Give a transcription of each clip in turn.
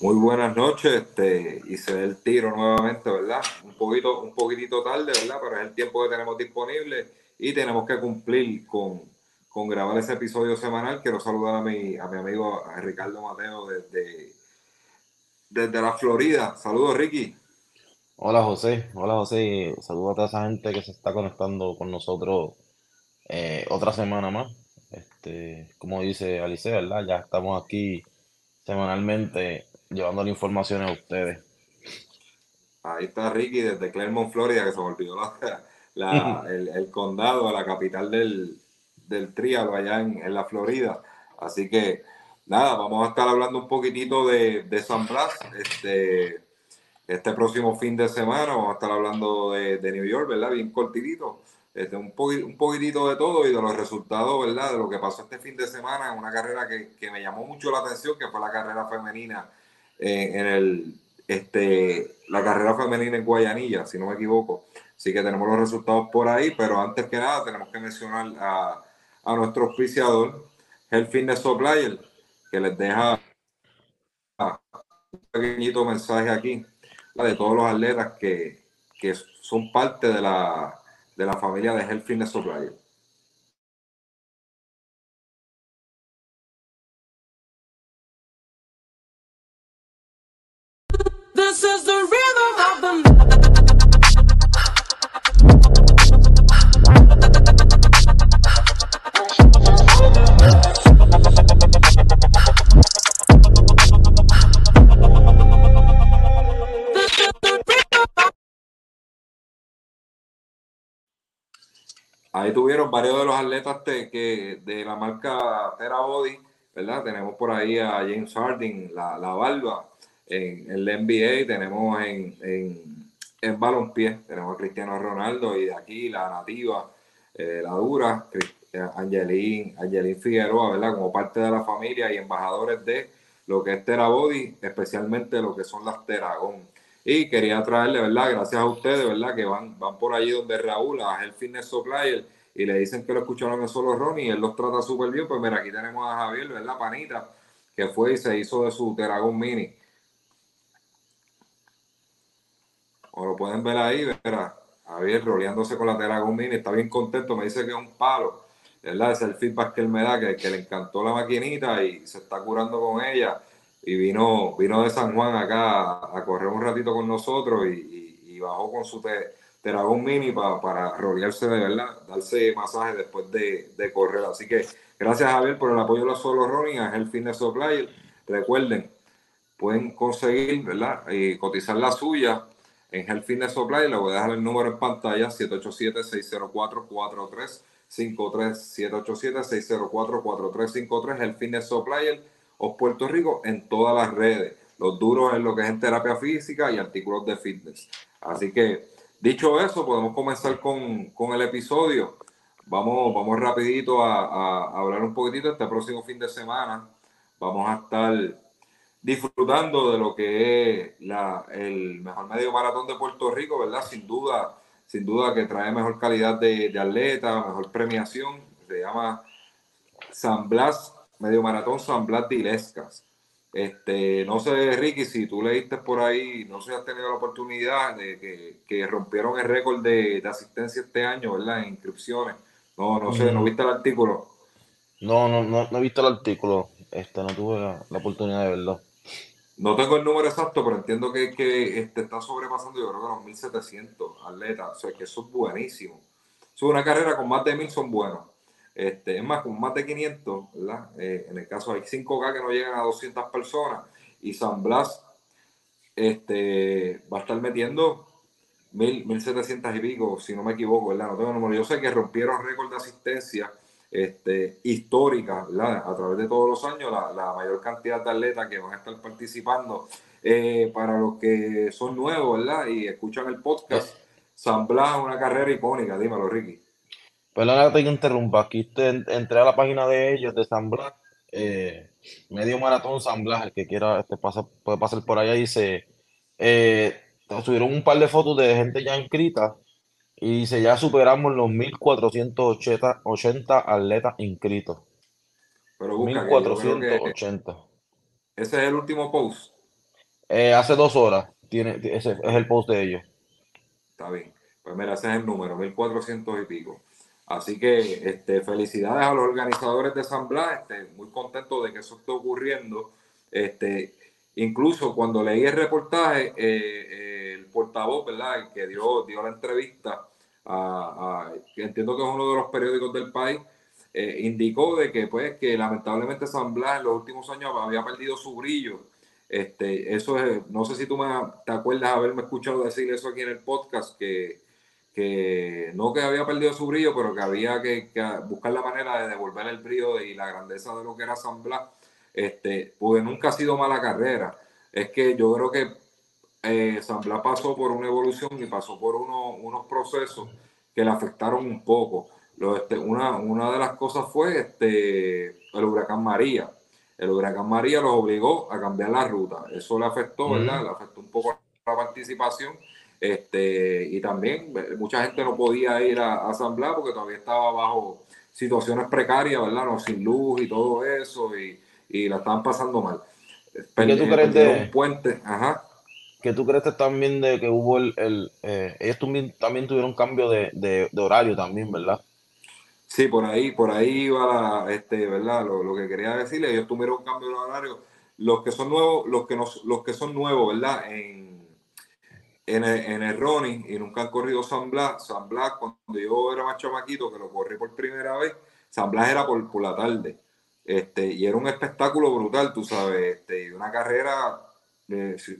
Muy buenas noches, este, y se el tiro nuevamente, ¿verdad? Un poquito, un poquitito tarde, ¿verdad? Pero es el tiempo que tenemos disponible y tenemos que cumplir con, con grabar ese episodio semanal. Quiero saludar a mi, a mi amigo Ricardo Mateo desde, desde la Florida. Saludos, Ricky. Hola, José. Hola, José. Saludos a toda esa gente que se está conectando con nosotros eh, otra semana más. Este, como dice Alice, ¿verdad? Ya estamos aquí semanalmente llevando la información a ustedes. Ahí está Ricky desde Clermont, Florida, que se me olvidó la, el, condado, la capital del, del Tríalo allá en, la Florida. Así que nada, vamos a estar hablando un poquitito de, San Blas. Este, este próximo fin de semana vamos a estar hablando de, de New York, ¿verdad? Bien cortitito. Este, un, un poquitito de todo y de los resultados, ¿verdad? De lo que pasó este fin de semana en una carrera que, que me llamó mucho la atención, que fue la carrera femenina en, el, este, la carrera femenina en Guayanilla, si no me equivoco. Así que tenemos los resultados por ahí, pero antes que nada tenemos que mencionar a, a nuestro oficiador, el Fitness Supplier, que les deja un pequeñito mensaje aquí de todos los atletas que, que son parte de la, de la familia de Health Fitness Supplier. Ahí tuvieron varios de los atletas que, de la marca Terra Body, ¿verdad? Tenemos por ahí a James Harding, la, la barba, en, el NBA, tenemos en, en, en tenemos a Cristiano Ronaldo y de aquí la nativa, eh, la dura, Angelín, Angelín Figueroa, ¿verdad? Como parte de la familia y embajadores de lo que es Body, especialmente lo que son las Teragón. Y quería traerle, ¿verdad? Gracias a ustedes, ¿verdad? Que van, van por allí donde Raúl, a el Fitness Supplier, y le dicen que lo escucharon en solo Ronnie, y él los trata súper bien. Pues mira, aquí tenemos a Javier, ¿verdad? Panita, que fue y se hizo de su Teragón Mini. O lo pueden ver ahí, ¿verdad? Javier roleándose con la Teragón Mini, está bien contento, me dice que es un palo, ¿verdad? Es el feedback que él me da, que, le encantó la maquinita y se está curando con ella y vino, vino de San Juan acá a, correr un ratito con nosotros y, bajó con su Teragón Mini para rodearse de verdad, darse masaje después de, correr. Así que gracias Javier por el apoyo de los solo running, a el Fitness Supply. Recuerden, pueden conseguir ¿verdad? y cotizar la suya en Health Fitness Supply. Le voy a dejar el número en pantalla: 787-604-4353. 787-604-4353. El Fitness Supply o Puerto Rico en todas las redes. Los duros en lo que es en terapia física y artículos de fitness. Así que, dicho eso, podemos comenzar con, el episodio. Vamos, vamos rapidito a, hablar un poquitito este próximo fin de semana. Vamos a estar disfrutando de lo que es la, el mejor medio maratón de Puerto Rico, ¿verdad? Sin duda, sin duda que trae mejor calidad de, de atleta, mejor premiación. Se llama San Blas medio maratón San Blas de Ilescas. Este, no sé, Ricky, si tú leíste por ahí, no sé si has tenido la oportunidad de que, rompieron el récord de, asistencia este año, ¿verdad? En inscripciones. No, no sé, ¿no mm. viste el artículo? No, no, no, no he visto el artículo. Este, no tuve la, oportunidad de verlo. No tengo el número exacto, pero entiendo que, que este, está sobrepasando, yo creo que los 1700 atletas. O sea, que eso es buenísimo. Es una carrera con más de 1000 son buenos. Este, es más, con más de 500, ¿verdad? Eh, en el caso hay 5K que no llegan a 200 personas y San Blas este, va a estar metiendo 1700 y pico, si no me equivoco, ¿verdad? No tengo número. Yo sé que rompieron récord de asistencia este, histórica, A través de todos los años, la, mayor cantidad de atletas que van a estar participando. Eh, para los que son nuevos, ¿verdad? Y escuchan el podcast, San Blas es una carrera icónica, dímelo, Ricky. Perdona que te interrumpa, aquí entré a la página de ellos, de San Blas, eh, medio maratón San Blas, el que quiera este, puede pasar por allá, dice, eh, subieron un par de fotos de gente ya inscrita y dice, ya superamos los 1480 atletas inscritos. Pero busca 1480. ese es el último post. Eh, hace dos horas, tiene, ese es el post de ellos. Está bien. Pues mira, ese es el número, 1400 y pico. Así que este, felicidades a los organizadores de San Blas, este, muy contento de que eso esté ocurriendo. Este, incluso cuando leí el reportaje, eh, eh, el portavoz, ¿verdad? que dio, dio la entrevista, a, entiendo que es uno de los periódicos del país, eh, indicó de que pues que lamentablemente San Blas en los últimos años había perdido su brillo. Este, eso es, no sé si tú me, te acuerdas haberme escuchado decir eso aquí en el podcast, que, que no que había perdido su brillo, pero que había que, buscar la manera de devolver el brillo y la grandeza de lo que era San Blas, este, porque nunca ha sido mala carrera. Es que yo creo que eh, San Blas pasó por una evolución y pasó por unos procesos que le afectaron un poco. Lo, este, una, una de las cosas fue este, el huracán María. El huracán María los obligó a cambiar la ruta. Eso le afectó, ¿verdad? Le afectó un poco la participación. Este, y también eh, mucha gente no podía ir a, San Blas porque todavía estaba bajo situaciones precarias, ¿verdad? No, sin luz y todo eso, y, y la estaban pasando mal. ¿Qué tú crees de, un puente? Ajá. ¿Qué tú crees también de que hubo el... el eh, ellos también, tuvieron cambio de, horario también, ¿verdad? Sí, por ahí, por ahí va la, este, ¿verdad? Lo, que quería decirle, ellos tuvieron un cambio de horario. Los que son nuevos, los que nos, los que son nuevos, ¿verdad? En, en el, en el y nunca han corrido San Blas. San Blas, cuando yo era más chamaquito, que lo corrí por primera vez, San Blas era por, por la tarde. Este, y era un espectáculo brutal, tú sabes, este, y una carrera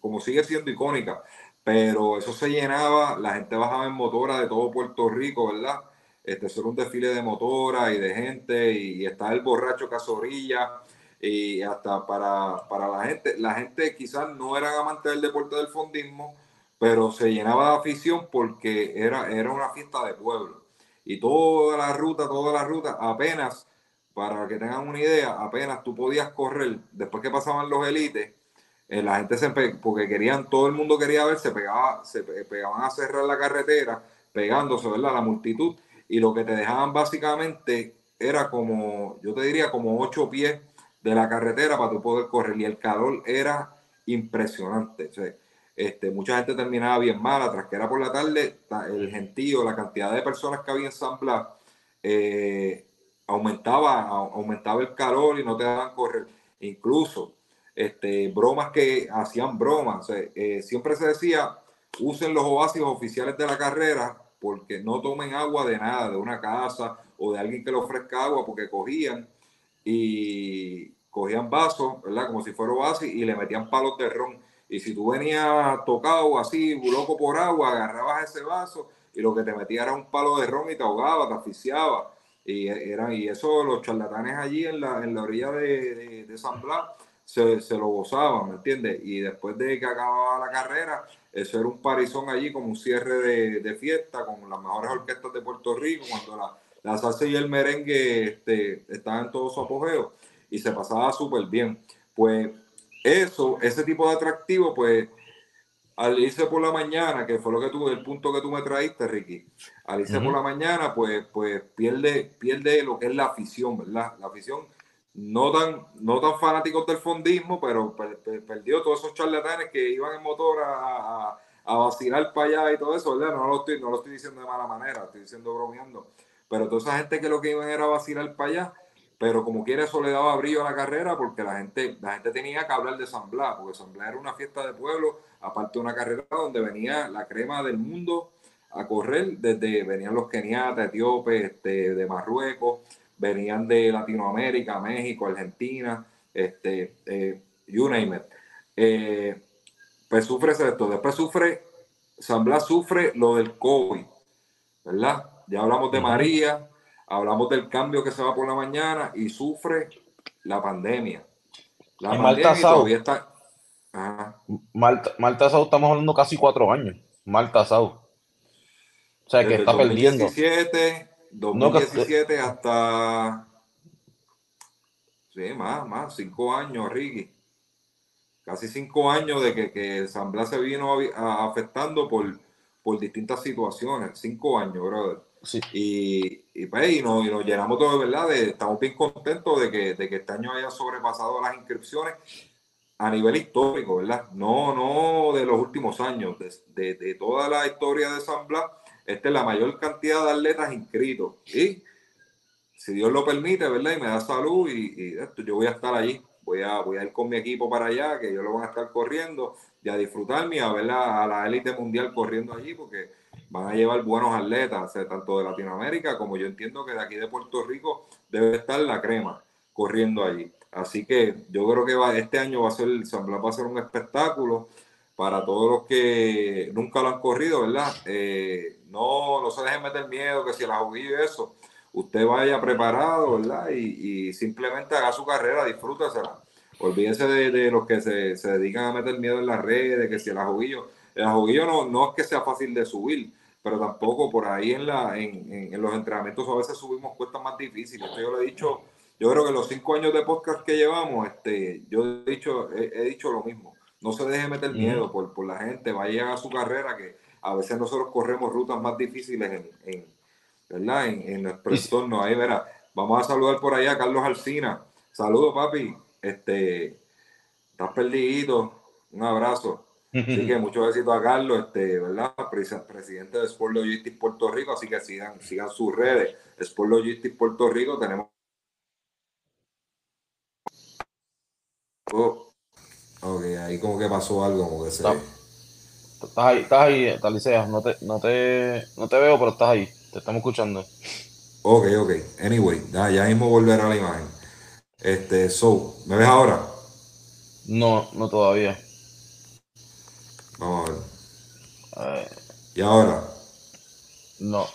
como sigue siendo icónica, pero eso se llenaba, la gente bajaba en motora de todo Puerto Rico, ¿verdad? Este, eso un desfile de motora y de gente, y, está el borracho Casorilla, y hasta para, para la gente, la gente quizás no era amante del deporte del fondismo, pero se llenaba de afición porque era, era una fiesta de pueblo. Y toda la ruta, toda la ruta, apenas, para que tengan una idea, apenas tú podías correr, después que pasaban los élites, eh, la gente se porque querían, todo el mundo quería ver, se pegaba, se pegaban a cerrar la carretera, pegándose, ¿verdad? La multitud, y lo que te dejaban básicamente era como, yo te diría, como ocho pies de la carretera para tu poder correr, y el calor era impresionante. este, mucha gente terminaba bien mala, tras que era por la tarde, el gentío, la cantidad de personas que había en San Blas, eh, aumentaba, aumentaba el calor y no te daban correr. Incluso este, bromas que hacían bromas. Eh, siempre se decía, usen los oasis oficiales de la carrera porque no tomen agua de nada, de una casa o de alguien que le ofrezca agua, porque cogían y cogían vasos, ¿verdad? Como si fuera oasis y le metían palos de ron. Y si tú venías tocado así, loco por agua, agarrabas ese vaso y lo que te metía era un palo de ron y te ahogaba, te asfixiaba. Y, era, y eso los charlatanes allí en la, en la orilla de, de, de San Blas se, lo gozaban, ¿me entiendes? Y después de que acababa la carrera, eso era un parizón allí como un cierre de, fiesta con las mejores orquestas de Puerto Rico, cuando la, la salsa y el merengue este, estaban en todo su apogeo y se pasaba súper bien. Pues eso, ese tipo de atractivo, pues al irse por la mañana, que fue lo que tú, el punto que tú me traíste, Ricky, al irse por la mañana, pues, pues pierde, pierde lo que es la afición, ¿verdad? La afición no tan, no tan fanáticos del fondismo, pero perdió todos esos charlatanes que iban en motor a, a, vacilar para allá y todo eso, ¿verdad? No lo, estoy, no lo estoy diciendo de mala manera, estoy diciendo bromeando. Pero toda esa gente que lo que iban era a vacilar para allá, pero como quiera eso le daba brillo a la carrera porque la gente, la gente tenía que hablar de San Blas, porque San Blas era una fiesta de pueblo, aparte de una carrera donde venía la crema del mundo a correr, desde venían los keniatas, etíopes, este, de Marruecos, venían de Latinoamérica, México, Argentina, este, eh, you name it. Eh, pues sufre esto. Después sufre, San Blas sufre lo del COVID, ¿verdad? Ya hablamos de María, hablamos del cambio que se va por la mañana y sufre la pandemia. La pandemia todavía está. Malta, Malta estamos hablando casi cuatro años. Malta Sau. O sea, que está 2017, perdiendo. 2017 hasta. Sí, más, más, cinco años, Ricky. Casi cinco años de que, que San Blas se vino afectando por, por distintas situaciones. Cinco años, brother. Sí. Y, y, pues, y, nos, llenamos todo de verdad. De, estamos bien contentos de que, de que este año haya sobrepasado las inscripciones a nivel histórico, ¿verdad? No, no de los últimos años, de, de, toda la historia de San Blas, esta es la mayor cantidad de atletas inscritos. Y si Dios lo permite, ¿verdad? Y me da salud y, yo voy a estar allí. Voy a, voy a ir con mi equipo para allá, que yo lo van a estar corriendo y a disfrutarme y a ver a la élite mundial corriendo allí, porque van a llevar buenos atletas, tanto de Latinoamérica como yo entiendo que de aquí de Puerto Rico debe estar la crema corriendo allí. Así que yo creo que va, este año va a ser, San Blas va a ser un espectáculo para todos los que nunca lo han corrido, ¿verdad? Eh, no, no se dejen meter miedo, que si la y eso, usted vaya preparado, ¿verdad? Y, simplemente haga su carrera, disfrútasela. Olvídense de, los que se, dedican a meter miedo en las redes, que si el ajuguillo, el ajuguillo no, no es que sea fácil de subir, pero tampoco por ahí en, la, en, en los entrenamientos a veces subimos cuestas más difíciles. Esto yo lo he dicho yo creo que los cinco años de podcast que llevamos, este, yo he dicho, he, dicho lo mismo. No se deje meter miedo por, por, la gente, vaya a su carrera, que a veces nosotros corremos rutas más difíciles en, ¿verdad? en, nuestro entorno. Ahí verá. Vamos a saludar por allá a Carlos Alcina. Saludos, papi. Este, estás perdido. Un abrazo. Así que muchos besitos a Carlos, este, ¿verdad? Presidente de Sport Logistics Puerto Rico, así que sigan, sigan sus redes. Sport Logistics Puerto Rico, tenemos Oh, ok, ahí como que pasó algo, como que se... Estás ahí, estás ahí, Talicea, no te, no, te, no te veo, pero estás ahí, te estamos escuchando. Ok, ok, anyway, ya, ya mismo volver a la imagen. Este, so, ¿me ves ahora? No, no todavía. Vamos a ver. ¿Y ahora? No.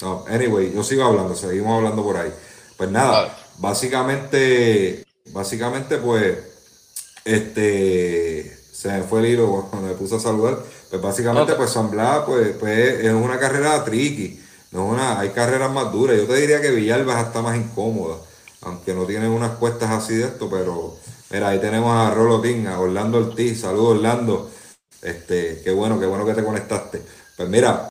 No, anyway, yo sigo hablando, seguimos hablando por ahí. Pues nada, básicamente básicamente, pues, este, se me fue el hilo cuando me puse a saludar. Pues básicamente, pues San Blas, pues, pues, es una carrera tricky. No una, hay carreras más duras. Yo te diría que Villalba está más incómoda, aunque no tienen unas cuestas así de esto, pero mira, ahí tenemos a Rolo a Orlando Ortiz. Saludos, Orlando. Este, qué bueno, qué bueno que te conectaste. Pues mira,